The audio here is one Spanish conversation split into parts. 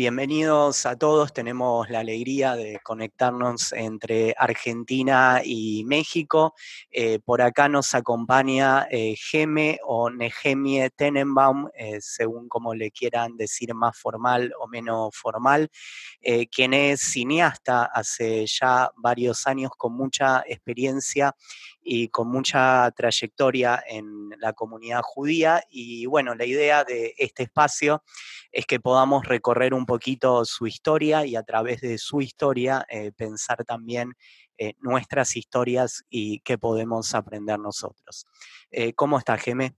Bienvenidos a todos, tenemos la alegría de conectarnos entre Argentina y México. Eh, por acá nos acompaña eh, Geme o Negemie Tenenbaum, eh, según como le quieran decir más formal o menos formal, quien es cineasta hace ya varios años con mucha experiencia y con mucha trayectoria en la comunidad judía. Y bueno, la idea de este espacio es que podamos recorrer un poquito su historia y a través de su historia eh, pensar también eh, nuestras historias y qué podemos aprender nosotros. Eh, ¿Cómo está, Geme?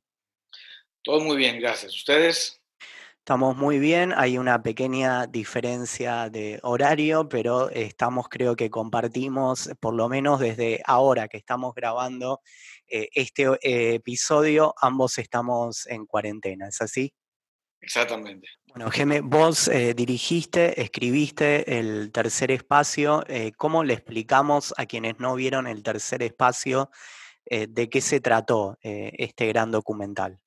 Todo muy bien, gracias. ¿Ustedes? Estamos muy bien, hay una pequeña diferencia de horario, pero estamos, creo que compartimos, por lo menos desde ahora que estamos grabando eh, este eh, episodio, ambos estamos en cuarentena, ¿es así? Exactamente. Bueno, Geme, vos eh, dirigiste, escribiste el tercer espacio. ¿Cómo le explicamos a quienes no vieron el tercer espacio de qué se trató este gran documental?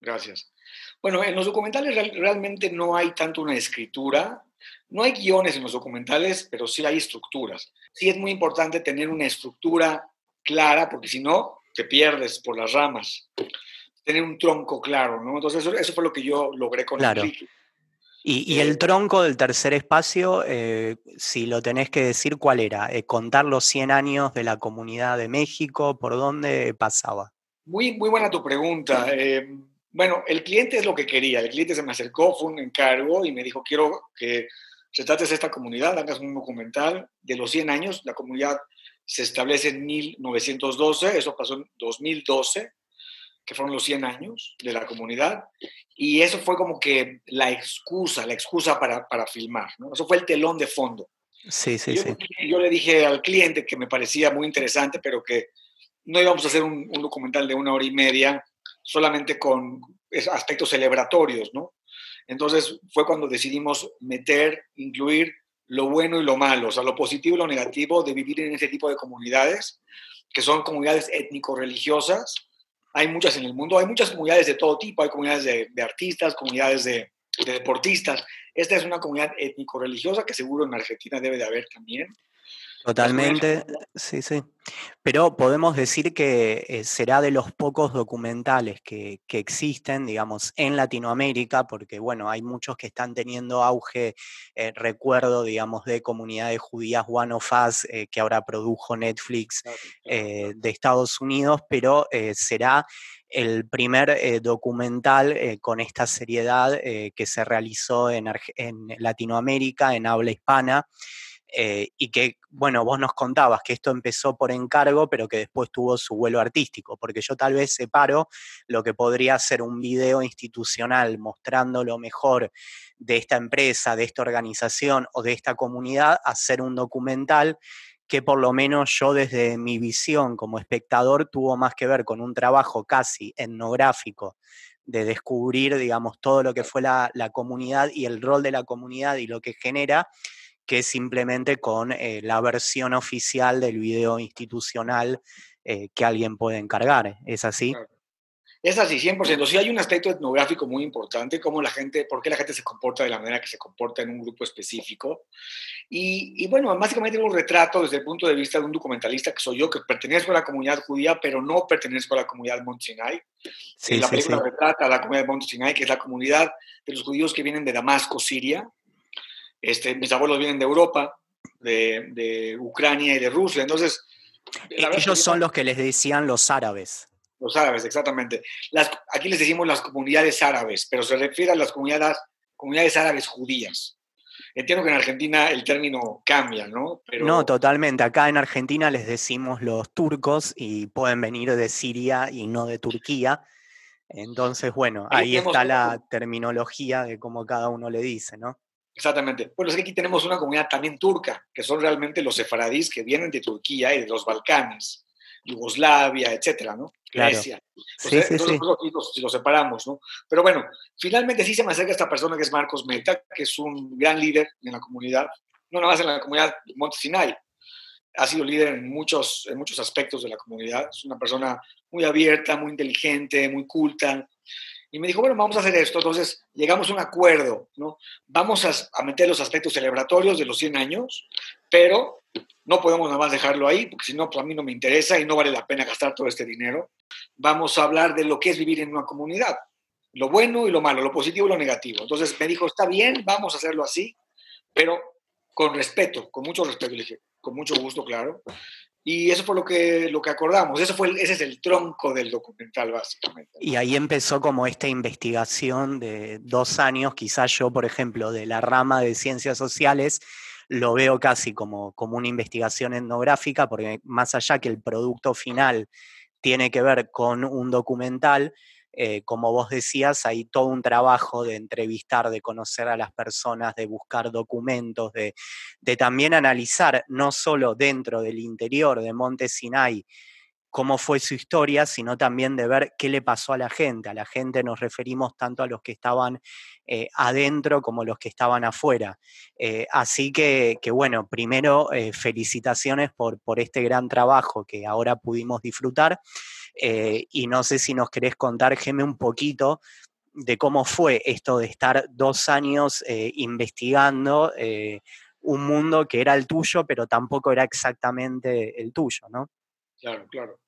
Gracias. Bueno, en los documentales realmente no hay tanto una escritura, no hay guiones en los documentales, pero sí hay estructuras. Sí es muy importante tener una estructura clara, porque si no, te pierdes por las ramas. Tener un tronco claro, ¿no? Entonces eso, fue lo que yo logré con claro. Y, el eh, tronco del tercer espacio, eh, si lo tenés que decir, ¿cuál era? Eh, ¿Contar los 100 años de la Comunidad de México? ¿Por dónde pasaba? Muy, muy buena tu pregunta. Bueno, el cliente es lo que quería. El cliente se me acercó, fue un encargo y me dijo, quiero que trates esta comunidad, hagas un documental de los 100 años. La comunidad se establece en 1912, eso pasó en 2012, que fueron los 100 años de la comunidad. Y eso fue como que la excusa, la excusa para, para filmar. ¿no? Eso fue el telón de fondo. Sí, sí, yo, sí. Yo le dije al cliente que me parecía muy interesante, pero que no íbamos a hacer un, un documental de una hora y media solamente con aspectos celebratorios, ¿no? Entonces fue cuando decidimos meter, incluir lo bueno y lo malo, o sea, lo positivo y lo negativo de vivir en ese tipo de comunidades, que son comunidades étnico-religiosas. Hay muchas en el mundo, hay muchas comunidades de todo tipo, hay comunidades de, artistas, comunidades de, de, deportistas. Esta es una comunidad étnico-religiosa que seguro en Argentina debe de haber también. Totalmente, sí, sí. Pero podemos decir que eh, será de los pocos documentales que, existen, digamos, en Latinoamérica, porque, bueno, hay muchos que están teniendo auge, eh, recuerdo, digamos, de comunidades judías One of Us, eh, que ahora produjo Netflix de Estados Unidos, pero será el primer documental con esta seriedad que se realizó en, en Latinoamérica, en habla hispana. Eh, y que, bueno, vos nos contabas que esto empezó por encargo, pero que después tuvo su vuelo artístico, porque yo tal vez separo lo que podría ser un video institucional mostrando lo mejor de esta empresa, de esta organización o de esta comunidad, a ser un documental que por lo menos yo desde mi visión como espectador tuvo más que ver con un trabajo casi etnográfico de descubrir, digamos, todo lo que fue la, la comunidad y el rol de la comunidad y lo que genera, que simplemente con eh, la versión oficial del video institucional eh, que alguien puede encargar. ¿Es así? Es así, 100%. Sí hay un aspecto etnográfico muy importante, cómo la gente, por qué la gente se comporta de la manera que se comporta en un grupo específico. Y, bueno, básicamente un retrato desde el punto de vista de un documentalista que soy yo, que pertenezco a la comunidad judía, pero no pertenezco a la comunidad Montsinai. Sí, la película retrata a la comunidad Montsinai, que es la comunidad de los judíos que vienen de Damasco, Siria, este, mis abuelos vienen de Europa, de, Ucrania y de Rusia, entonces... Ellos son los que les decían los árabes. Los árabes, exactamente. Las, aquí les decimos las comunidades árabes, pero se refiere a las comunidades, comunidades árabes judías. Entiendo que en Argentina el término cambia, ¿no? No, totalmente. Acá en Argentina les decimos los turcos y pueden venir de Siria y no de Turquía. Entonces, bueno, ahí, ahí está la terminología de cómo cada uno le dice, ¿no? Exactamente. Bueno, es que aquí tenemos una comunidad también turca, que son realmente los sefaradís que vienen de Turquía y de los Balcanes, Yugoslavia, etcétera, ¿no? Grecia. Sí, sí, entonces, sí. Los, separamos, ¿no? Pero bueno, finalmente sí se me acerca esta persona que es Marcos Meta, que es un gran líder en la comunidad, no nada más en la comunidad de Monte Sinai, ha sido líder en muchos, en muchos aspectos de la comunidad, es una persona muy abierta, muy inteligente, muy culta, y me dijo, bueno, vamos a hacer esto. Entonces llegamos a un acuerdo, ¿no? Vamos a, meter los aspectos celebratorios de los 100 años, pero no podemos nada más dejarlo ahí, porque si no, pues a mí no me interesa y no vale la pena gastar todo este dinero. Vamos a hablar de lo que es vivir en una comunidad, lo bueno y lo malo, lo positivo y lo negativo. Entonces me dijo, está bien, vamos a hacerlo así, pero con respeto, con mucho respeto. Le dije, con mucho gusto, claro. Y eso fue lo que, lo que acordamos. Eso fue, ese es el tronco del documental, básicamente. Y ahí empezó como esta investigación de dos años, quizás yo, por ejemplo, de la rama de ciencias sociales, lo veo casi como, como una investigación etnográfica, porque más allá que el producto final tiene que ver con un documental, eh, como vos decías, hay todo un trabajo de entrevistar, de conocer a las personas, de buscar documentos, de, también analizar, no solo dentro del interior de Monte Sinai, cómo fue su historia, sino también de ver qué le pasó a la gente. A la gente nos referimos tanto a los que estaban eh, adentro como a los que estaban afuera. Eh, así que, bueno, primero felicitaciones por, por este gran trabajo que ahora pudimos disfrutar. Eh, y no sé si nos querés contar, Geme, un poquito de cómo fue esto de estar dos años eh, investigando eh, un mundo que era el tuyo, pero tampoco era exactamente el tuyo, ¿no? Claro, claro.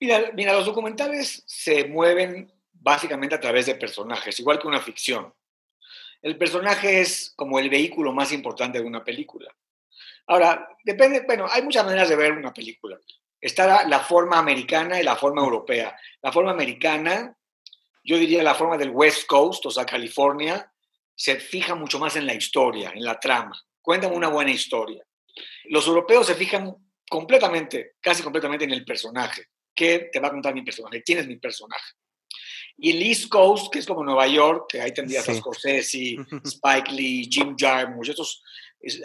Mira, mira, los documentales se mueven básicamente a través de personajes, igual que una ficción. El personaje es como el vehículo más importante de una película. Ahora, depende, bueno, hay muchas maneras de ver una película está la forma americana y la forma europea. La forma americana, yo diría la forma del West Coast, o sea, California, se fija mucho más en la historia, en la trama. Cuentan una buena historia. Los europeos se fijan completamente, casi completamente en el personaje. ¿Qué te va a contar mi personaje? ¿Quién es mi personaje? Y el East Coast, que es como Nueva York, que ahí tendrías a Scorsese, Spike Lee, Jim Jarmusch, estos,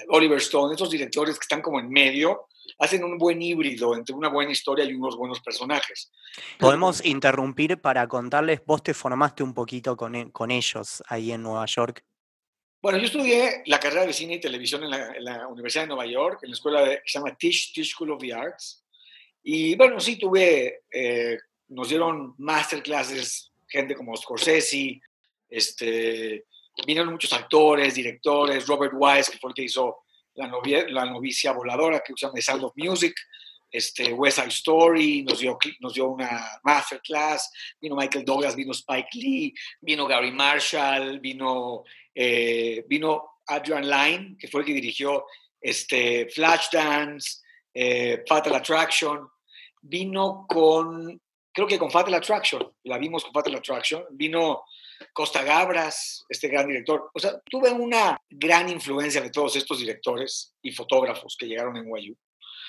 Oliver Stone, estos directores que están como en medio, hacen un buen híbrido entre una buena historia y unos buenos personajes. Podemos interrumpir para contarles, vos te formaste un poquito con, e, con ellos ahí en Nueva York. Bueno, yo estudié la carrera de cine y televisión en la, Universidad de Nueva York, en la escuela que se llama Tisch, Tisch School of the Arts. Y bueno, sí, tuve, eh, nos dieron masterclasses, gente como Scorsese, este, vinieron muchos actores, directores, Robert Wise, que fue el que hizo la, la novicia voladora que usa The Sound of Music, este, West Side Story, nos dio, nos dio una masterclass, vino Michael Douglas, vino Spike Lee, vino Gary Marshall, vino, eh, vino Adrian Lyne, que fue el que dirigió este, Flashdance, eh, Fatal Attraction, vino con, creo que con Fatal Attraction, la vimos con Fatal Attraction, vino Costa Gabras, este gran director. O sea, tuve una gran influencia de todos estos directores y fotógrafos que llegaron en Guayú.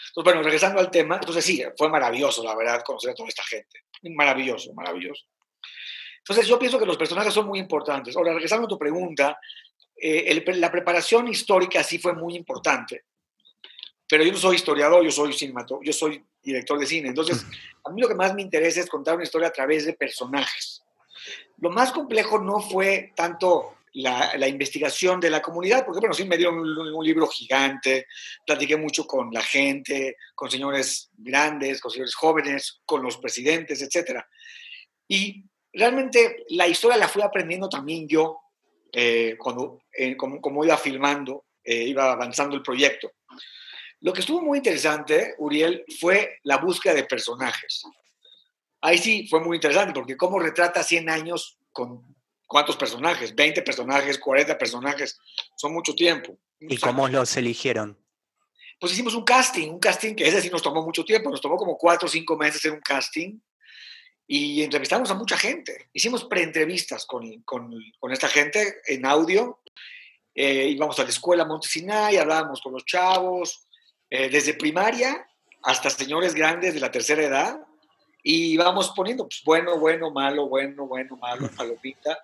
Entonces, bueno, regresando al tema, entonces sí, fue maravilloso, la verdad, conocer a toda esta gente. Maravilloso, maravilloso. Entonces, yo pienso que los personajes son muy importantes. Ahora, regresando a tu pregunta, eh, la preparación histórica sí fue muy importante. Pero yo no soy historiador, yo soy cinematógrafo, yo soy director de cine. Entonces, a mí lo que más me interesa es contar una historia a través de personajes. Lo más complejo no fue tanto la, investigación de la comunidad, porque bueno, sí me dieron un, libro gigante, platiqué mucho con la gente, con señores grandes, con señores jóvenes, con los presidentes, etc. Y realmente la historia la fui aprendiendo también yo eh, cuando, eh, como, iba filmando, eh, iba avanzando el proyecto. Lo que estuvo muy interesante, Uriel, fue la búsqueda de personajes ahí sí fue muy interesante porque cómo retrata 100 años con cuántos personajes, 20 personajes, 40 personajes, son mucho tiempo. ¿Y cómo los eligieron? Pues hicimos un casting, un casting que ese sí nos tomó mucho tiempo, nos tomó como 4 o 5 meses hacer un casting y entrevistamos a mucha gente. Hicimos preentrevistas con, con, con esta gente en audio. Eh, íbamos a la escuela Montesinay, hablábamos con los chavos, eh, desde primaria hasta señores grandes de la tercera edad, y vamos poniendo, pues, bueno, bueno, malo, bueno, bueno, malo, palomita.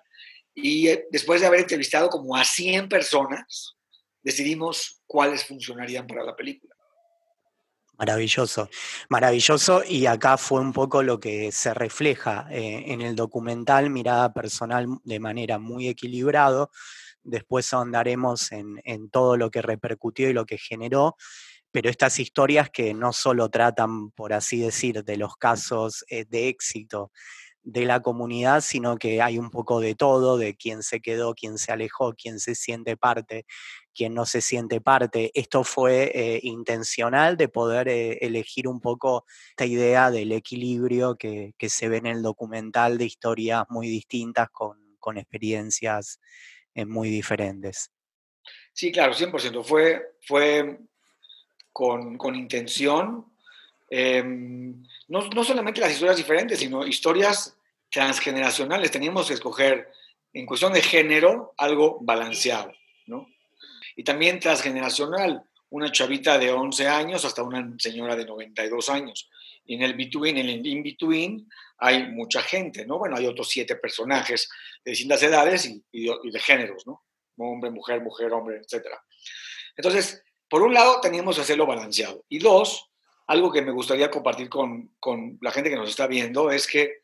Y eh, después de haber entrevistado como a 100 personas, decidimos cuáles funcionarían para la película. Maravilloso, maravilloso. Y acá fue un poco lo que se refleja eh, en el documental, mirada personal de manera muy equilibrado. Después ahondaremos en, en todo lo que repercutió y lo que generó pero estas historias que no solo tratan, por así decir, de los casos eh, de éxito de la comunidad, sino que hay un poco de todo, de quién se quedó, quién se alejó, quién se siente parte, quién no se siente parte. Esto fue eh, intencional de poder eh, elegir un poco esta idea del equilibrio que, se ve en el documental de historias muy distintas con, experiencias muy diferentes. Sí, claro, 100%. Fue, fue con, intención, em, no, solamente las historias diferentes, sino historias transgeneracionales. Teníamos que escoger, en cuestión de género, algo balanceado, ¿no? Y también transgeneracional, una chavita de 11 años hasta una señora de 92 años. Y en el between, en el in-between, hay mucha gente, ¿no? Bueno, hay otros siete personajes de distintas edades y, y de géneros, ¿no? Hombre, mujer, mujer, hombre, etc. Entonces, por un lado, teníamos que hacerlo balanceado. Y dos, algo que me gustaría compartir con, la gente que nos está viendo es que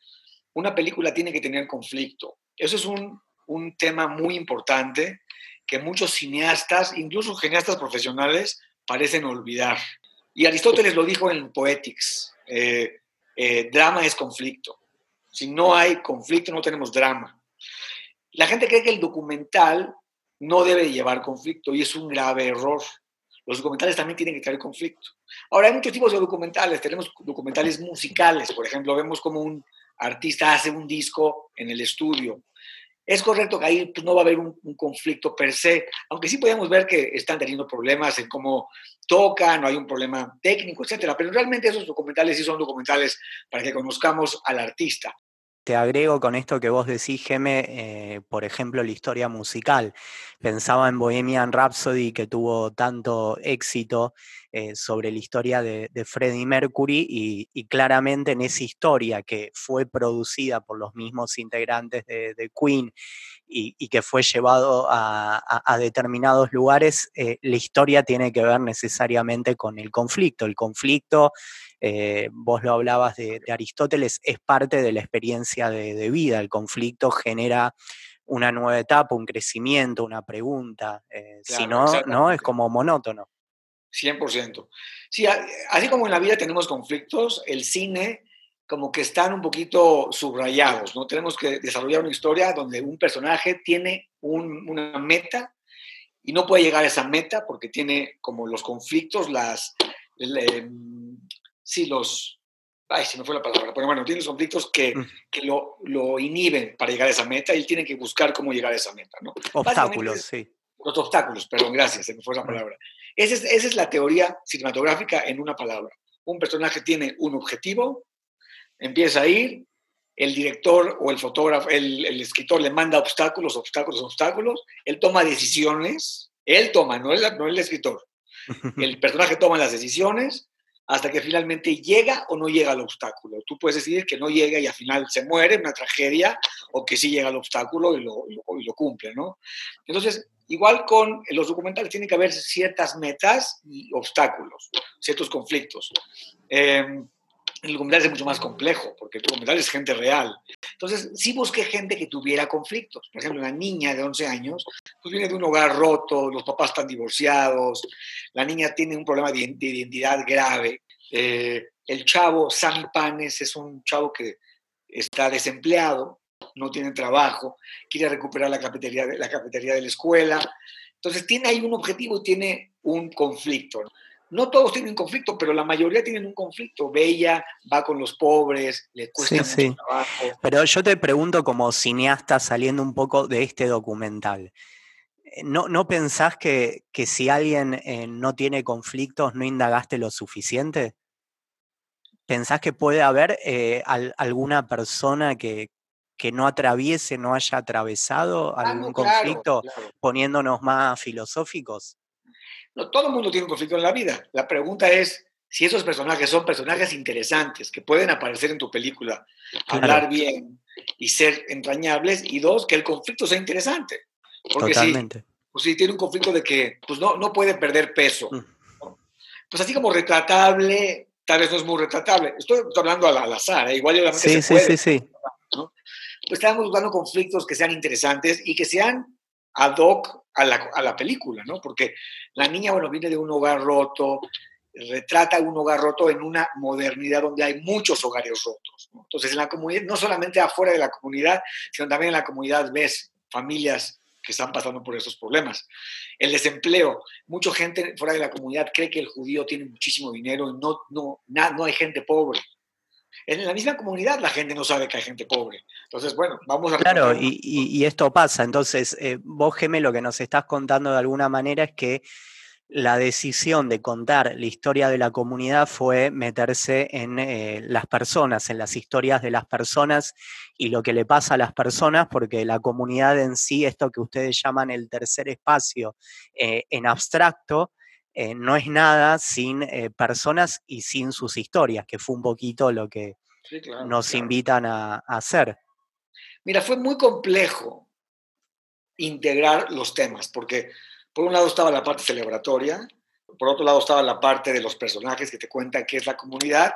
una película tiene que tener conflicto. Eso es un, tema muy importante que muchos cineastas, incluso cineastas profesionales, parecen olvidar. Y Aristóteles lo dijo en Poetics, eh, eh, drama es conflicto. Si no hay conflicto, no tenemos drama. La gente cree que el documental no debe llevar conflicto y es un grave error los documentales también tienen que traer conflicto. Ahora, hay muchos tipos de documentales. Tenemos documentales musicales, por ejemplo, vemos como un artista hace un disco en el estudio. Es correcto que ahí pues, no va a haber un, conflicto per se, aunque sí podemos ver que están teniendo problemas en cómo tocan, no hay un problema técnico, etcétera. Pero realmente esos documentales sí son documentales para que conozcamos al artista. Te agrego con esto que vos decís, Geme, eh, por ejemplo, la historia musical. Pensaba en Bohemian Rhapsody, que tuvo tanto éxito eh, sobre la historia de, Freddie Mercury, y, claramente en esa historia que fue producida por los mismos integrantes de, Queen y, que fue llevado a, determinados lugares, eh, la historia tiene que ver necesariamente con el conflicto. El conflicto eh, vos lo hablabas de, Aristóteles, es parte de la experiencia de, vida. El conflicto genera una nueva etapa, un crecimiento, una pregunta. Eh, si no, no, es como monótono. 100%. Sí, así como en la vida tenemos conflictos, el cine como que están un poquito subrayados, ¿no? Tenemos que desarrollar una historia donde un personaje tiene una meta y no puede llegar a esa meta porque tiene como los conflictos, las, sí, los, ay, se me fue la palabra, pero bueno, tiene los conflictos que, mm. que lo, lo, inhiben para llegar a esa meta y él tiene que buscar cómo llegar a esa meta, ¿no? Obstáculos, sí. Los obstáculos, perdón, gracias, se me fue la palabra. Esa es, esa es la teoría cinematográfica en una palabra. Un personaje tiene un objetivo, empieza a ir, el director o el fotógrafo, el, el, escritor le manda obstáculos, obstáculos, obstáculos, él toma decisiones, él toma, no el, no el escritor. El personaje toma las decisiones hasta que finalmente llega o no llega al obstáculo. Tú puedes decidir que no llega y al final se muere, una tragedia, o que sí llega al obstáculo y lo, y lo, cumple, ¿no? Entonces, igual con los documentales tiene que haber ciertas metas y obstáculos, ciertos conflictos. Em, el documental es mucho más complejo, porque el documental es gente real. Entonces, sí busqué gente que tuviera conflictos. Por ejemplo, una niña de 11 años, pues viene de un hogar roto, los papás están divorciados, la niña tiene un problema de, identidad grave. Eh, el chavo, Sammy Panes, es un chavo que está desempleado, no tiene trabajo, quiere recuperar la cafetería de la, cafetería de la escuela. Entonces, tiene ahí un objetivo y tiene un conflicto. No todos tienen conflicto, pero la mayoría tienen un conflicto. Bella va con los pobres, le cuesta mucho trabajo. Pero yo te pregunto como cineasta saliendo un poco de este documental. Eh, ¿No, no pensás que, que si alguien eh, no tiene conflictos no indagaste lo suficiente? ¿Pensás que puede haber eh, alguna persona que, que, no atraviese, no haya atravesado algún conflicto poniéndonos más filosóficos? No, todo el mundo tiene un conflicto en la vida. La pregunta es si esos personajes son personajes interesantes, que pueden aparecer en tu película, hablar bien y ser entrañables, y dos, que el conflicto sea interesante. Porque Totalmente. Si, pues si tiene un conflicto de que pues no, no puede perder peso. Mm. Pues así como retratable, tal vez no es muy retratable. Estoy, hablando al, azar, ¿eh? igual yo la sí, sí, sí, sí. Pues estamos buscando conflictos que sean interesantes y que sean ad hoc a la, a la película, ¿no? Porque la niña, bueno, viene de un hogar roto, retrata un hogar roto en una modernidad donde hay muchos hogares rotos. Entonces, en la comunidad, no solamente afuera de la comunidad, sino también en la comunidad ves familias que están pasando por esos problemas. El desempleo. Mucha gente fuera de la comunidad cree que el judío tiene muchísimo dinero y no, no, no hay gente pobre. En la misma comunidad la gente no sabe que hay gente pobre. Entonces, bueno, vamos a... Claro, y, y, esto pasa. Entonces, eh, vos, Geme, lo que nos estás contando de alguna manera es que la decisión de contar la historia de la comunidad fue meterse en eh, las personas, en las historias de las personas y lo que le pasa a las personas, porque la comunidad en sí, esto que ustedes llaman el tercer espacio eh, en abstracto, eh, no es nada sin personas y sin sus historias, que fue un poquito lo que nos invitan a hacer. Mira, fue muy complejo integrar los temas, porque por un lado estaba la parte celebratoria, por otro lado estaba la parte de los personajes que te cuentan qué es la comunidad,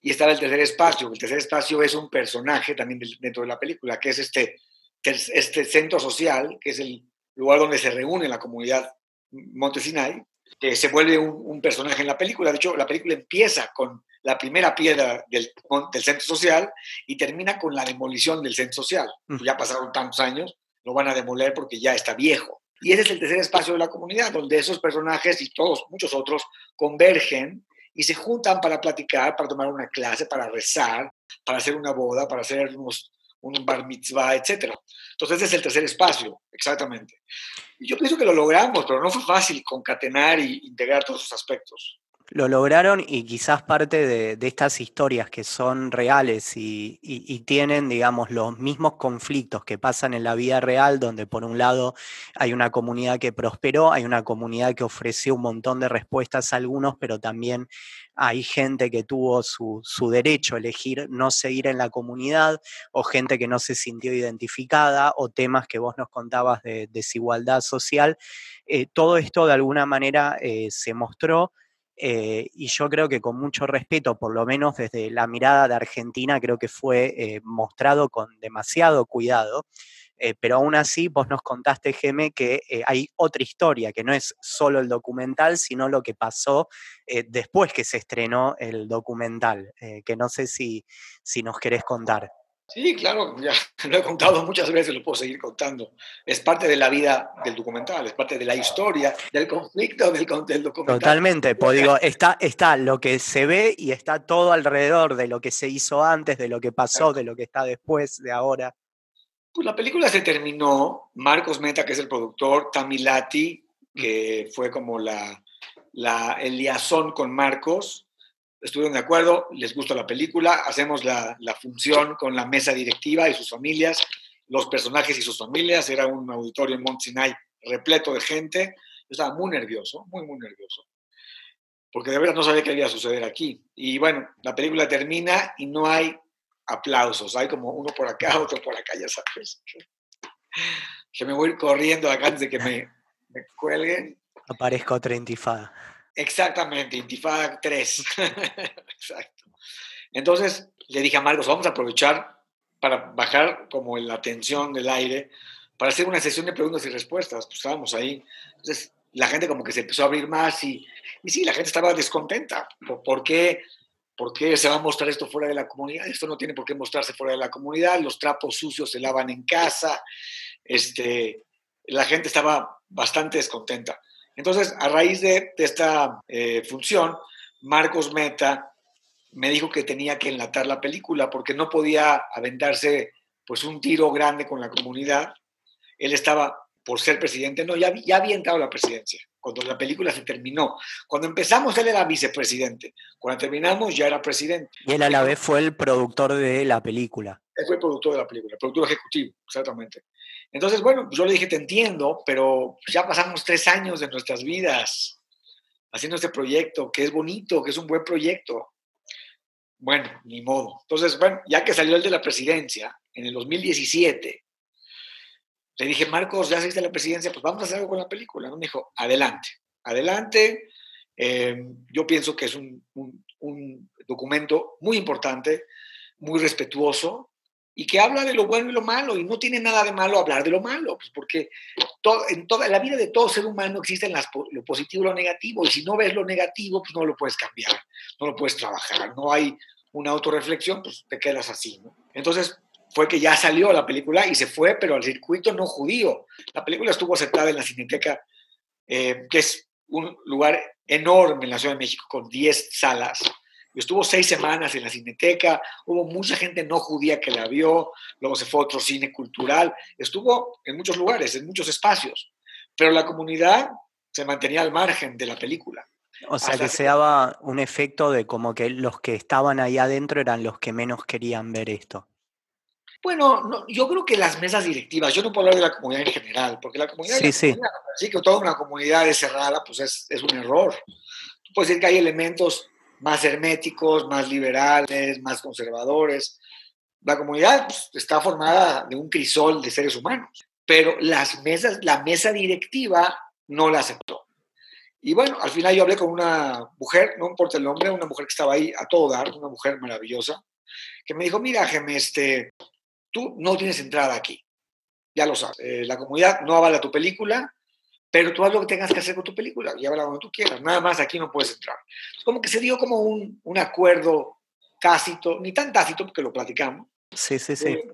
y estaba el tercer espacio. El tercer espacio es un personaje también dentro de la película, que es este, este centro social, que es el lugar donde se reúne la comunidad Montesinay, que se vuelve un, personaje en la película. De hecho, la película empieza con la primera piedra del, del centro social y termina con la demolición del centro social. Ya pasaron tantos años, lo van a demoler porque ya está viejo. Y ese es el tercer espacio de la comunidad, donde esos personajes y todos, muchos otros, convergen y se juntan para platicar, para tomar una clase, para rezar, para hacer una boda, para hacer unos, un bar mitzvah, etc. Entonces ese es el tercer espacio, exactamente. Y yo pienso que lo logramos, pero no fue fácil concatenar e integrar todos esos aspectos lo lograron y quizás parte de, estas historias que son reales y, tienen, digamos, los mismos conflictos que pasan en la vida real, donde por un lado hay una comunidad que prosperó, hay una comunidad que ofreció un montón de respuestas a algunos, pero también hay gente que tuvo su, derecho a elegir no seguir en la comunidad, o gente que no se sintió identificada, o temas que vos nos contabas de desigualdad social. Eh, todo esto de alguna manera eh, se mostró eh, y yo creo que con mucho respeto, por lo menos desde la mirada de Argentina, creo que fue eh, mostrado con demasiado cuidado. Eh, pero aún así, vos nos contaste, Geme, que hay otra historia, que no es solo el documental, sino lo que pasó después que se estrenó el documental, que no sé si, si nos querés contar. Sí, claro, ya lo he contado muchas veces, lo puedo seguir contando. Es parte de la vida del documental, es parte de la historia, del conflicto del, documental. Totalmente, pues digo, está, está lo que se ve y está todo alrededor de lo que se hizo antes, de lo que pasó, de lo que está después, de ahora. Pues la película se terminó, Marcos Meta, que es el productor, Tamilati, que fue como la, la, el liazón con Marcos, estuvieron de acuerdo, les gustó la película, hacemos la, función con la mesa directiva y sus familias, los personajes y sus familias, era un auditorio en Mont Sinai repleto de gente, yo estaba muy nervioso, muy, muy nervioso, porque de verdad no sabía qué iba a suceder aquí. Y bueno, la película termina y no hay aplausos, hay como uno por acá, otro por acá, ya sabes. Que me voy corriendo acá antes de que me, me cuelguen. Aparezco otra intifada. Exactamente, Intifada 3. Exacto. Entonces le dije a Marcos, vamos a aprovechar para bajar como la tensión del aire, para hacer una sesión de preguntas y respuestas. Pues estábamos ahí. Entonces la gente como que se empezó a abrir más y, y sí, la gente estaba descontenta. ¿Por, qué, ¿Por qué se va a mostrar esto fuera de la comunidad? Esto no tiene por qué mostrarse fuera de la comunidad. Los trapos sucios se lavan en casa. Este, la gente estaba bastante descontenta. Entonces, a raíz de, esta eh, función, Marcos Meta me dijo que tenía que enlatar la película porque no podía aventarse pues un tiro grande con la comunidad. Él estaba por ser presidente, no, ya, ya había entrado a la presidencia cuando la película se terminó. Cuando empezamos él era vicepresidente, cuando terminamos ya era presidente. Y él a la vez fue el productor de la película. Él fue el productor de la película, el productor ejecutivo, exactamente. Entonces, bueno, yo le dije, te entiendo, pero ya pasamos tres años de nuestras vidas. haciendo este proyecto, que es bonito, que es un buen proyecto. Bueno, ni modo. Entonces, bueno, ya que salió el de la presidencia en el 2017, le dije, Marcos, ya saliste de la presidencia, pues vamos a hacer algo con la película. ¿no? Me dijo, adelante, adelante. Eh, yo pienso que es un documento muy importante, muy respetuoso, y que habla de lo bueno y lo malo, y no tiene nada de malo hablar de lo malo, pues porque todo, en toda la vida de todo ser humano existen las, lo positivo y lo negativo, y si no ves lo negativo, pues no lo puedes cambiar, no lo puedes trabajar, no hay una autorreflexión, pues te quedas así. Entonces fue que ya salió la película y se fue, pero al circuito no judío. La película estuvo aceptada en la Cineteca, eh, que es un lugar enorme en la Ciudad de México, con 10 salas, Estuvo seis semanas en la cineteca, hubo mucha gente no judía que la vio, luego se fue a otro cine cultural, estuvo en muchos lugares, en muchos espacios, pero la comunidad se mantenía al margen de la película. O sea que se daba un efecto de como que los que estaban ahí adentro eran los que menos querían ver esto. Bueno, yo creo que las mesas directivas, yo no puedo hablar de la comunidad en general, porque la comunidad, sí, sí. sí que toda una comunidad es cerrada, pues es, es un error. Tú puedes decir que hay elementos más herméticos, más liberales, más conservadores. La comunidad pues, está formada de un crisol de seres humanos, pero las mesas, la mesa directiva no la aceptó. Y bueno, al final yo hablé con una mujer, no importa el nombre, una mujer que estaba ahí a todo dar, una mujer maravillosa, que me dijo, mira, Geme, este, tú no tienes entrada aquí, ya lo sabes, eh, la comunidad no avala tu película, pero tú haz lo que tengas que hacer con tu película y habla donde tú quieras. Nada más aquí no puedes entrar. Como que se dio como un, un acuerdo tácito, ni tan tácito porque lo platicamos. Sí, sí, sí. Eh,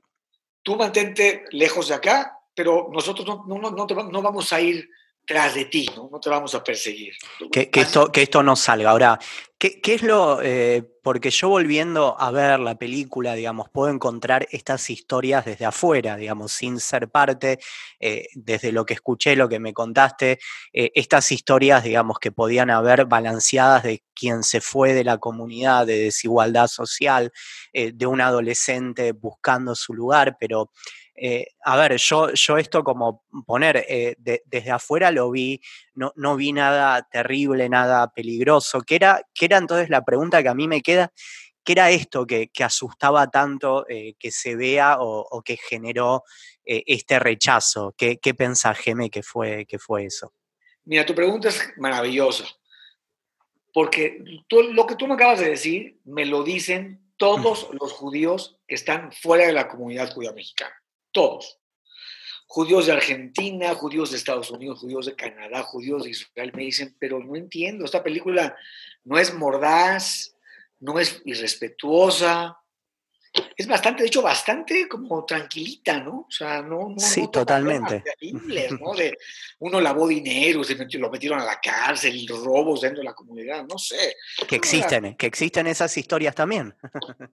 tú mantente lejos de acá, pero nosotros no, no, no, no vamos a ir tras de ti, ¿no? No te vamos a perseguir. Que, esto, que esto no salga. Ahora, ¿qué, es lo...? Eh, porque yo volviendo a ver la película, digamos, puedo encontrar estas historias desde afuera, digamos, sin ser parte, eh, desde lo que escuché, lo que me contaste, eh, estas historias, digamos, que podían haber balanceadas de quien se fue de la comunidad, de desigualdad social, de un adolescente buscando su lugar, pero a ver, yo, yo esto como poner, desde afuera lo vi, no, no, vi nada terrible, nada peligroso, que era, que era entonces la pregunta que a mí me queda, ¿qué era esto que, asustaba tanto eh, que se vea o, que generó este rechazo? ¿Qué, qué pensás, Geme, que fue, que fue eso? Mira, tu pregunta es maravillosa, porque lo que tú me acabas de decir me lo dicen todos los judíos que están fuera de la comunidad judía mexicana todos. Judíos de Argentina, judíos de Estados Unidos, judíos de Canadá, judíos de Israel me dicen, pero no entiendo, esta película no es mordaz, no es irrespetuosa, es bastante, de hecho, bastante como tranquilita, ¿no? O sea, no. no sí, totalmente. ¿no? De, uno lavó dinero, se lo metieron a la cárcel, robos dentro de la comunidad, no sé. Que existen, que existen esas historias también.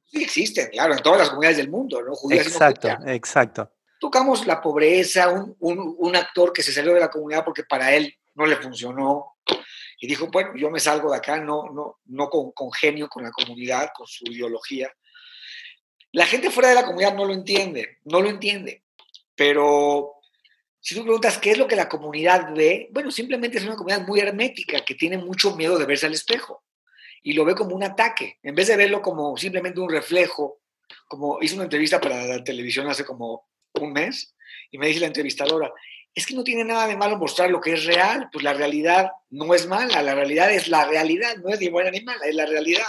Sí, existen, claro, en todas las comunidades del mundo, ¿no? exacto, exacto. Tocamos la pobreza, un, un, actor que se salió de la comunidad porque para él no le funcionó, y dijo, bueno, yo me salgo de acá, no, no, no con, congenio con la comunidad, con su ideología, la gente fuera de la comunidad no lo entiende, no lo entiende. Pero si tú preguntas qué es lo que la comunidad ve, bueno, simplemente es una comunidad muy hermética que tiene mucho miedo de verse al espejo y lo ve como un ataque, en vez de verlo como simplemente un reflejo, como hice una entrevista para la televisión hace como un mes y me dice la entrevistadora, es que no tiene nada de malo mostrar lo que es real, pues la realidad no es mala, la realidad es la realidad, no es ni buena ni mala, es la realidad.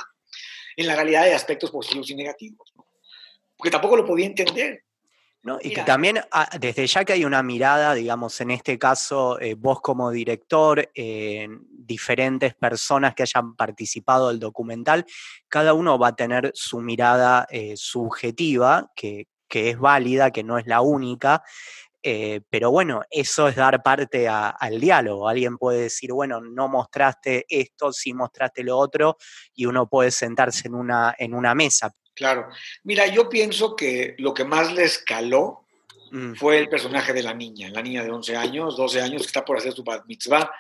En la realidad hay aspectos positivos y negativos porque tampoco lo podía entender. ¿No? Y que también, ah, desde ya que hay una mirada, digamos, en este caso, eh, vos como director, diferentes personas que hayan participado del documental, cada uno va a tener su mirada eh, subjetiva, que, es válida, que no es la única, eh, pero bueno, eso es dar parte al diálogo. Alguien puede decir, bueno, no mostraste esto, sí mostraste lo otro, y uno puede sentarse en una, en una mesa. Claro. Mira, yo pienso que lo que más le escaló mm. fue el personaje de la niña, la niña de 11 años, 12 años, que está por hacer su bat mitzvah,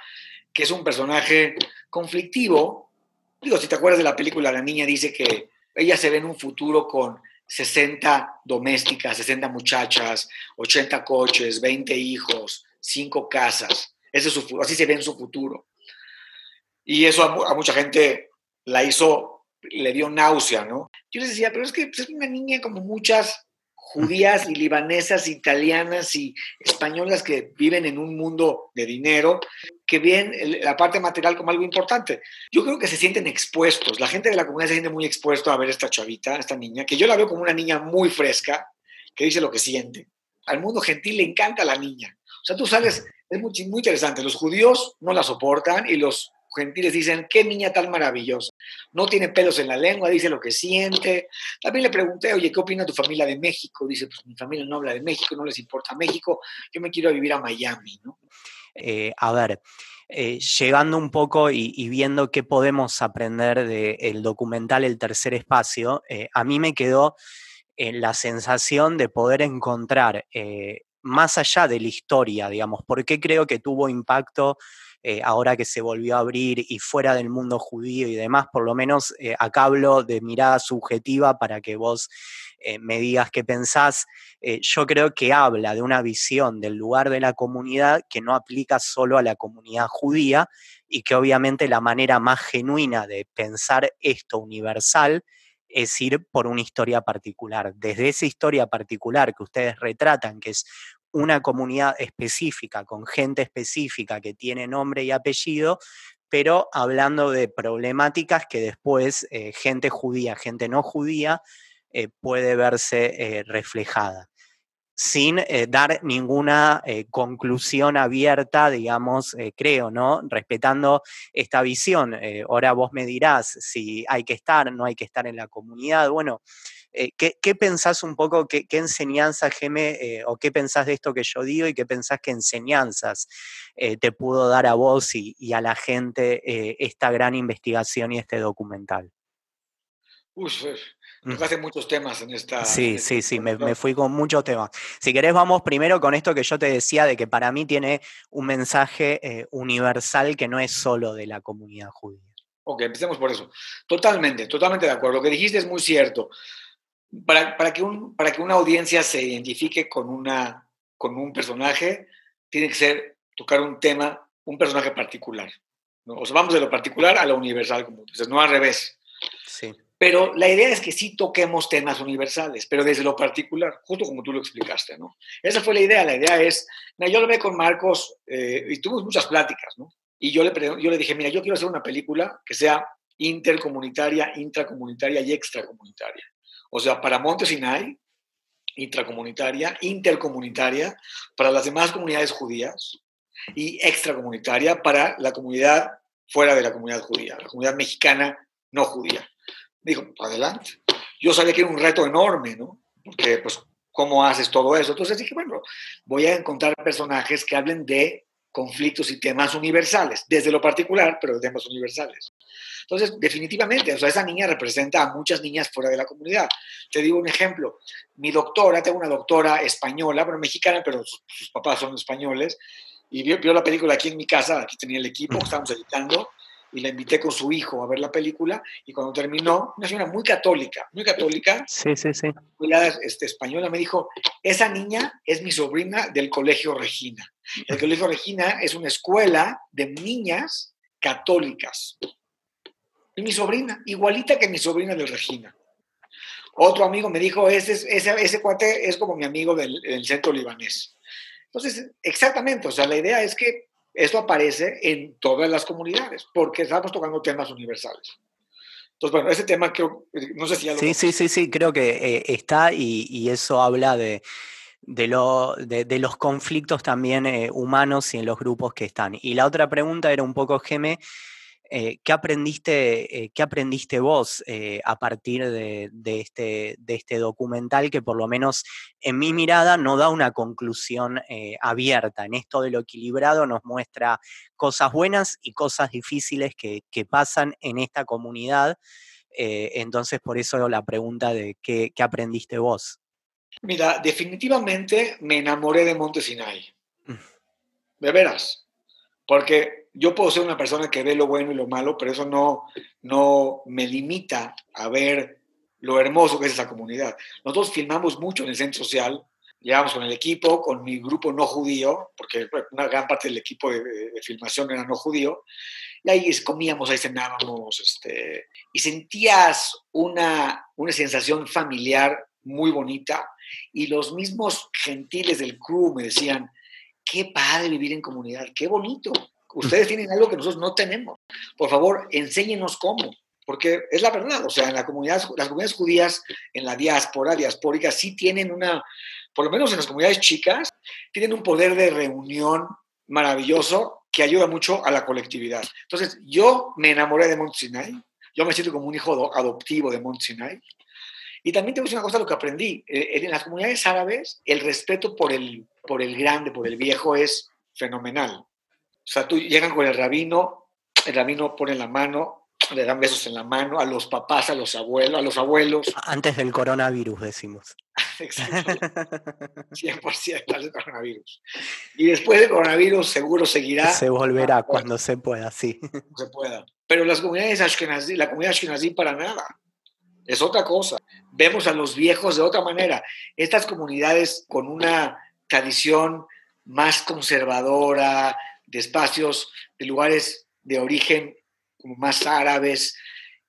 que es un personaje conflictivo. Digo, si te acuerdas de la película, la niña dice que ella se ve en un futuro con 60 domésticas, 60 muchachas, 80 coches, 20 hijos, 5 casas. Ese es su, así se ve en su futuro. Y eso a, mucha gente la hizo, le dio náusea, ¿no? Yo les decía, pero es que pues, es una niña como muchas judías y libanesas, italianas y españolas que viven en un mundo de dinero, que ven la parte material como algo importante. Yo creo que se sienten expuestos. La gente de la comunidad se siente muy expuesto a ver esta chavita, esta niña, que yo la veo como una niña muy fresca, que dice lo que siente. Al mundo gentil le encanta la niña. O sea, tú sales, es muy, muy interesante. Los judíos no la soportan y los gentiles dicen, qué niña tan maravillosa. No tiene pelos en la lengua, dice lo que siente. También le pregunté, oye, ¿qué opina tu familia de México? Dice, pues mi familia no habla de México, no les importa México, yo me quiero vivir a Miami, ¿no? Eh, a ver, eh, llegando un poco y, viendo qué podemos aprender del documental El Tercer Espacio, eh, a mí me quedó la sensación de poder encontrar, más allá de la historia, digamos, por qué creo que tuvo impacto eh, ahora que se volvió a abrir y fuera del mundo judío y demás, por lo menos eh, acá hablo de mirada subjetiva para que vos eh, me digas qué pensás. yo creo que habla de una visión del lugar de la comunidad que no aplica solo a la comunidad judía y que obviamente la manera más genuina de pensar esto universal es ir por una historia particular. Desde esa historia particular que ustedes retratan, que es una comunidad específica, con gente específica que tiene nombre y apellido, pero hablando de problemáticas que después eh, gente judía, gente no judía, eh, puede verse eh, reflejada sin dar ninguna conclusión abierta, digamos, creo, ¿no? Respetando esta visión. ahora vos me dirás si hay que estar, no hay que estar en la comunidad. Bueno, eh, ¿qué, pensás un poco, qué, qué enseñanza, Geme, eh, o qué pensás de esto que yo digo y qué pensás que enseñanzas eh, te pudo dar a vos y, a la gente esta gran investigación y este documental? Uy, hace muchos temas en esta. Sí, sí, sí, me, fui con muchos temas. Si querés, vamos primero con esto que yo te decía de que para mí tiene un mensaje universal que no es solo de la comunidad judía. Ok, empecemos por eso. Totalmente, totalmente de acuerdo. Lo que dijiste es muy cierto para, que un, para que una audiencia se identifique con, una, con un personaje, tiene que ser tocar un tema, un personaje particular. O sea, vamos de lo particular a lo universal, como dices, no al revés. Sí. Pero la idea es que sí toquemos temas universales, pero desde lo particular, justo como tú lo explicaste, ¿no? Esa fue la idea. La idea es, yo lo ve con Marcos eh, y tuvimos muchas pláticas, ¿no? Y yo le, yo le dije, mira, yo quiero hacer una película que sea intercomunitaria, intracomunitaria y extracomunitaria. O sea, para Monte Sinai, intracomunitaria, intercomunitaria, para las demás comunidades judías y extracomunitaria para la comunidad fuera de la comunidad judía, la comunidad mexicana no judía. Digo, adelante. Yo sabía que era un reto enorme, ¿no? Porque, pues, ¿cómo haces todo eso? Entonces dije, bueno, voy a encontrar personajes que hablen de conflictos y temas universales, desde lo particular, pero de temas universales. Entonces, definitivamente, o sea, esa niña representa a muchas niñas fuera de la comunidad. Te digo un ejemplo. Mi doctora, tengo una doctora española, bueno, mexicana, pero sus, papás son españoles, y vio, vio, la película aquí en mi casa, aquí tenía el equipo, estábamos editando, y la invité con su hijo a ver la película, y cuando terminó, una señora muy católica, muy católica, sí, sí, sí. Este, española, me dijo, esa niña es mi sobrina del Colegio Regina. El Colegio Regina es una escuela de niñas católicas. Y mi sobrina, igualita que mi sobrina de Regina. Otro amigo me dijo, ese, ese, ese cuate es como mi amigo del, centro libanés. Entonces, exactamente, o sea, la idea es que esto aparece en todas las comunidades, porque estamos tocando temas universales. Entonces, bueno, ese tema creo, no sé si ya lo... Sí, sí, sí, sí, creo que eh, está y, eso habla de, de, lo, de, los conflictos también eh, humanos y en los grupos que están. Y la otra pregunta era un poco, Geme, eh, ¿qué, aprendiste, eh, ¿Qué aprendiste vos eh, a partir de, este, de, este, documental que por lo menos en mi mirada no da una conclusión abierta? En esto de lo equilibrado nos muestra cosas buenas y cosas difíciles que, pasan en esta comunidad. entonces, por eso la pregunta de qué, qué, aprendiste vos. Mira, definitivamente me enamoré de Montesinay. Mm. De veras. Porque yo puedo ser una persona que ve lo bueno y lo malo, pero eso no, no me limita a ver lo hermoso que es esa comunidad. Nosotros filmamos mucho en el centro social, llevamos con el equipo, con mi grupo no judío, porque una gran parte del equipo de, filmación era no judío, Y ahí comíamos, ahí cenábamos, este, y sentías una, una sensación familiar muy bonita. Y los mismos gentiles del crew me decían, qué padre vivir en comunidad, qué bonito. Ustedes tienen algo que nosotros no tenemos. Por favor, enséñenos cómo. Porque es la verdad, o sea, en la comunidad, las comunidades judías, en la diáspora, diaspórica, sí tienen una, por lo menos en las comunidades chicas, tienen un poder de reunión maravilloso que ayuda mucho a la colectividad. Entonces, yo me enamoré de Mont Sinai, yo me siento como un hijo adoptivo de Mont Sinai, y también te voy decir una cosa, lo que aprendí, eh, en las comunidades árabes, el respeto por el, por el grande, por el viejo, es fenomenal. O sea, tú llegan con el rabino, el rabino pone la mano, le dan besos en la mano a los papás, a los abuelos, a los abuelos. Antes del coronavirus, decimos. Exacto. 100% antes del coronavirus. Y después del coronavirus seguro seguirá. Se volverá cuando se pueda, sí. Se pueda. Pero las comunidades ashkenazí, la comunidad ashkenazí para nada. Es otra cosa. Vemos a los viejos de otra manera. Estas comunidades con una tradición más conservadora, de espacios, de lugares de origen más árabes,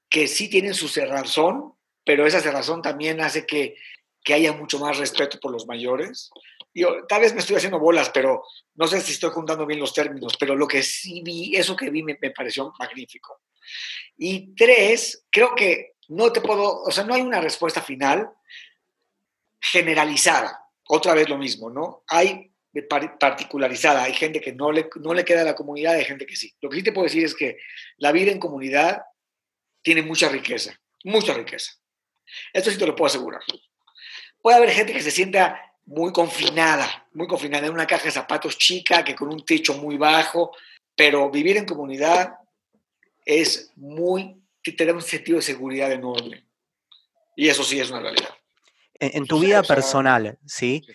que sí tienen su cerrazón, pero esa cerrazón también hace que, que haya mucho más respeto por los mayores. Yo, tal vez me estoy haciendo bolas, pero no sé si estoy juntando bien los términos, pero lo que sí vi, eso que vi me, me pareció magnífico. Y tres, creo que no te puedo, o sea, no hay una respuesta final generalizada. Otra vez lo mismo, ¿no? Hay particularizada. Hay gente que no le, no le queda a la comunidad, hay gente que sí. Lo que sí te puedo decir es que la vida en comunidad tiene mucha riqueza, mucha riqueza. Esto sí te lo puedo asegurar. Puede haber gente que se sienta muy confinada, muy confinada en una caja de zapatos chica, que con un techo muy bajo, pero vivir en comunidad es muy, te da un sentido de seguridad enorme. Y eso sí es una realidad. En, tu vida personal, ¿sí?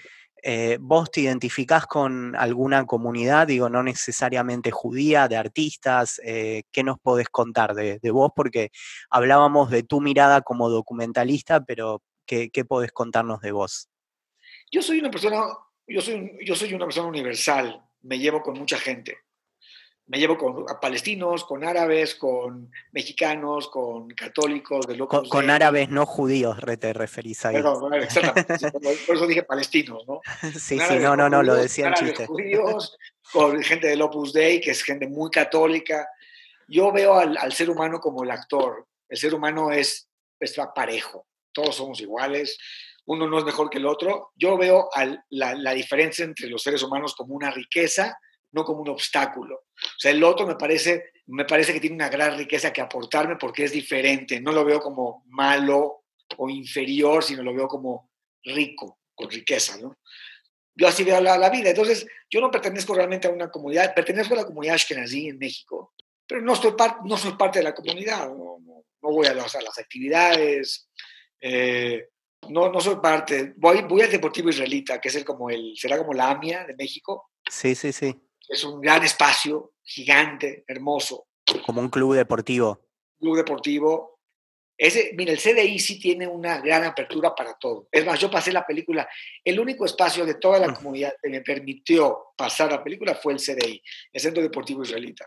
Eh, ¿Vos te identificás con alguna comunidad, digo, no necesariamente judía, de artistas? Eh, ¿Qué nos podés contar de, vos? Porque hablábamos de tu mirada como documentalista, pero ¿qué, podés contarnos de vos? Yo soy una persona, yo soy, yo soy una persona universal, me llevo con mucha gente me llevo con palestinos, con árabes, con mexicanos, con católicos, de locos. Con, árabes no judíos, te referís ahí. Perdón, exactamente. por eso dije palestinos, ¿no? Sí, sí, no, no, no, lo decía en chiste. judíos, con gente del Opus Dei, que es gente muy católica. Yo veo al, al ser humano como el actor. El ser humano es, es parejo. Todos somos iguales. Uno no es mejor que el otro. Yo veo al, la, la diferencia entre los seres humanos como una riqueza no como un obstáculo. O sea, el otro me parece, me parece que tiene una gran riqueza que aportarme porque es diferente. No lo veo como malo o inferior, sino lo veo como rico, con riqueza, ¿no? Yo así veo la, vida. Entonces, yo no pertenezco realmente a una comunidad, pertenezco a la comunidad Ashkenazi en México, pero no, estoy no soy parte de la comunidad, no, voy a las, las actividades, eh, no, no soy parte, voy, voy al Deportivo Israelita, que es el, como el, será como la AMIA de México. Sí, sí, sí. Es un gran espacio, gigante, hermoso. Como un club deportivo. Club deportivo. Ese, mira, el CDI sí tiene una gran apertura para todo. Es más, yo pasé la película, el único espacio de toda la mm. comunidad que me permitió pasar la película fue el CDI, el Centro Deportivo Israelita.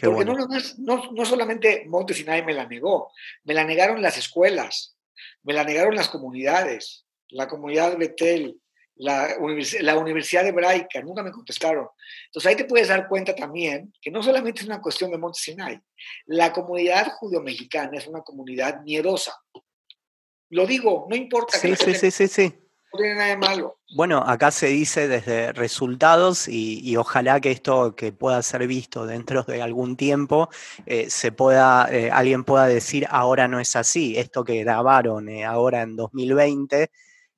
Porque no, no, no solamente Monte Sinai me la negó, me la negaron las escuelas, me la negaron las comunidades, la comunidad Betel, la, la Universidad Hebraica, nunca me contestaron. Entonces ahí te puedes dar cuenta también que no solamente es una cuestión de Monte Sinai, la comunidad judío-mexicana es una comunidad miedosa. Lo digo, no importa. Sí, sí, sí, sí, sí. No tiene nada de malo. Bueno, acá se dice desde resultados y, ojalá que esto que pueda ser visto dentro de algún tiempo, eh, se pueda, eh, alguien pueda decir ahora no es así, esto que grabaron eh, ahora en 2020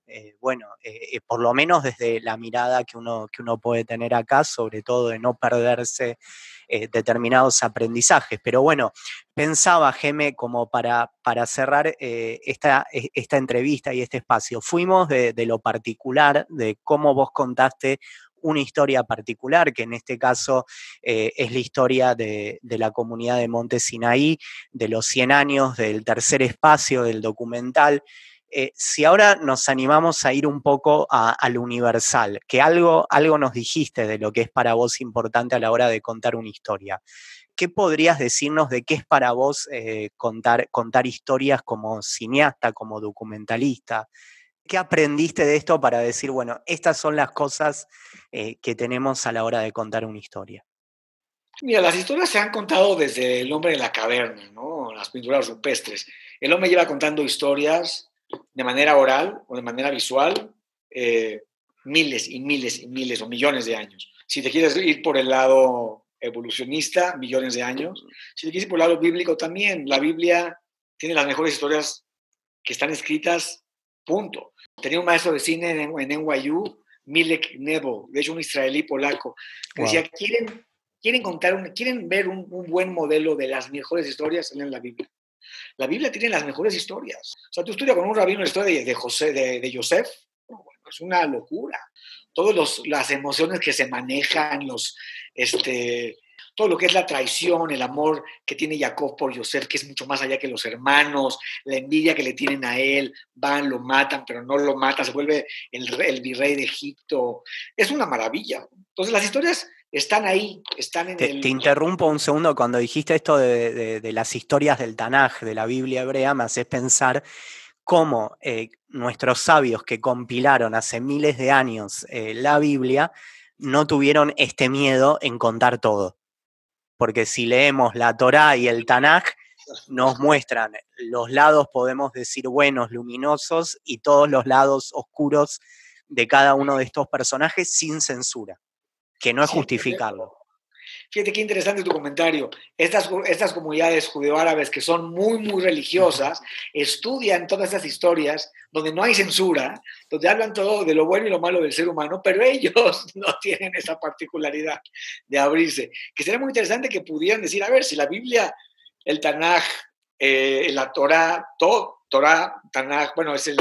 eh, bueno, eh, eh, por lo menos desde la mirada que uno, que uno puede tener acá, sobre todo de no perderse determinados aprendizajes. Pero bueno, pensaba, Geme, como para, para cerrar esta, e, esta, entrevista y este espacio, fuimos de, lo particular, de cómo vos contaste una historia particular, que en este caso es la historia de, de, la comunidad de Monte Sinaí, de los 100 años del tercer espacio del documental, eh, si ahora nos animamos a ir un poco a, lo universal, que algo, algo nos dijiste de lo que es para vos importante a la hora de contar una historia. ¿qué podrías decirnos de qué es para vos eh, contar, contar historias como cineasta, como documentalista? ¿Qué aprendiste de esto para decir, bueno, estas son las cosas eh, que tenemos a la hora de contar una historia? Mira, las historias se han contado desde el hombre en la caverna, ¿no? Las pinturas rupestres. El hombre lleva contando historias de manera oral o de manera visual eh, miles y miles y miles o millones de años. Si te quieres ir por el lado evolucionista, millones de años. Si te quieres ir por el lado bíblico también, la Biblia tiene las mejores historias que están escritas, punto. Tenía un maestro de cine en, en NYU, Milek Nebo, de hecho un israelí polaco, que decía, ¿quieren quieren contar, quieren ver un, buen modelo de las mejores historias, en la Biblia. La Biblia tiene las mejores historias. O sea, tú estudias con un rabino la historia de, José, de, de Joseph, es una locura. Todas las emociones que se manejan, los, este, todo lo que es la traición, el amor que tiene Jacob por Joseph, que es mucho más allá que los hermanos, la envidia que le tienen a él, van, lo matan, pero no lo matan, se vuelve el, el virrey de Egipto. Es una maravilla. Entonces las historias están ahí, están en te, el... Te interrumpo un segundo, cuando dijiste esto de, las historias del Tanaj, de la Biblia hebrea, me haces pensar cómo eh, nuestros sabios que compilaron hace miles de años eh, la Biblia no tuvieron este miedo en contar todo. Porque si leemos la Torá y el Tanaj, nos muestran los lados, podemos decir, buenos, luminosos, y todos los lados oscuros de cada uno de estos personajes sin censura que no es justificarlo. Fíjate qué interesante tu comentario. Estas, estas comunidades judeoárabes que son muy, muy religiosas, estudian todas estas historias donde no hay censura, donde hablan todo de lo bueno y lo malo del ser humano, pero ellos no tienen esa particularidad de abrirse. Que sería muy interesante que pudieran decir, a ver, si la Biblia, el Tanaj, eh, la Torah, todo, Torah, Tanaj, bueno, es el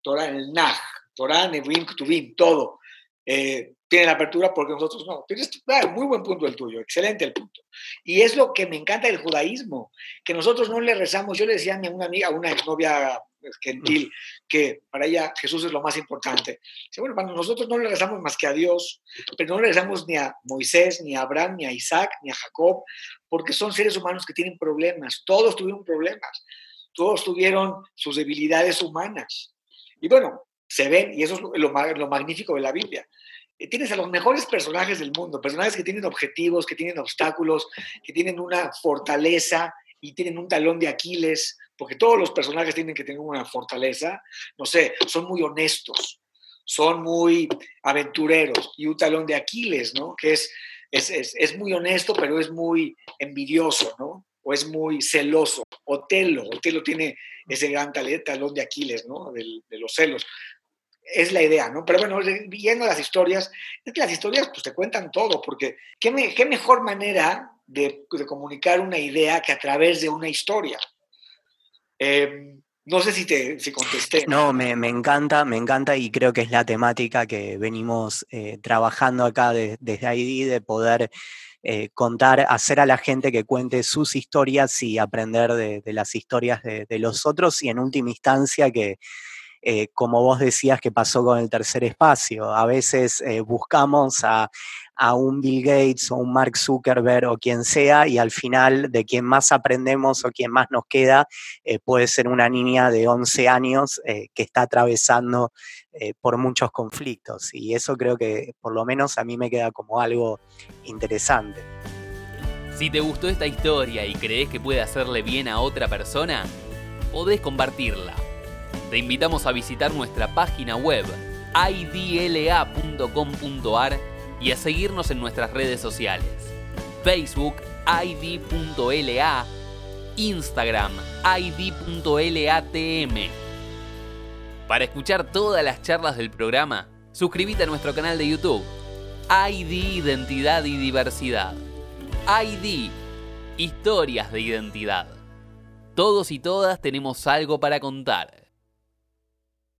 Torah, el Naj, Torah, Nevim, Ktuvim, todo. Eh, tiene la apertura porque nosotros no. Tienes muy buen punto el tuyo, excelente el punto. Y es lo que me encanta del judaísmo, que nosotros no le rezamos. Yo le decía a una amiga, a una exnovia pues, gentil, que para ella Jesús es lo más importante. Dice, bueno, para nosotros no le rezamos más que a Dios, pero no le rezamos ni a Moisés, ni a Abraham, ni a Isaac, ni a Jacob, porque son seres humanos que tienen problemas. Todos tuvieron problemas. Todos tuvieron sus debilidades humanas. Y bueno, se ven, y eso es lo, lo magnífico de la Biblia tienes a los mejores personajes del mundo, personajes que tienen objetivos, que tienen obstáculos, que tienen una fortaleza y tienen un talón de Aquiles, porque todos los personajes tienen que tener una fortaleza, no sé, son muy honestos, son muy aventureros y un talón de Aquiles, ¿no? Que es, es, es, muy honesto, pero es muy envidioso, ¿no? O es muy celoso. Otelo, Otelo tiene ese gran talón de Aquiles, ¿no? de los celos es la idea, ¿no? Pero bueno, viendo las historias, es que las historias pues te cuentan todo, porque qué, mejor manera de, comunicar una idea que a través de una historia. Em, no sé si te si contesté. No, me, encanta, me encanta y creo que es la temática que venimos eh, trabajando acá desde ahí, de poder eh, contar, hacer a la gente que cuente sus historias y aprender de, las historias de, de, los otros y en última instancia que, eh, como vos decías que pasó con el tercer espacio. A veces eh, buscamos a, un Bill Gates o un Mark Zuckerberg o quien sea y al final de quien más aprendemos o quien más nos queda eh, puede ser una niña de 11 años que está atravesando por muchos conflictos y eso creo que por lo menos a mí me queda como algo interesante. Si te gustó esta historia y crees que puede hacerle bien a otra persona, podés compartirla te invitamos a visitar nuestra página web idla.com.ar y a seguirnos en nuestras redes sociales. Facebook id.la, Instagram id.latm. Para escuchar todas las charlas del programa, suscríbete a nuestro canal de YouTube. ID Identidad y Diversidad. ID Historias de Identidad. Todos y todas tenemos algo para contar.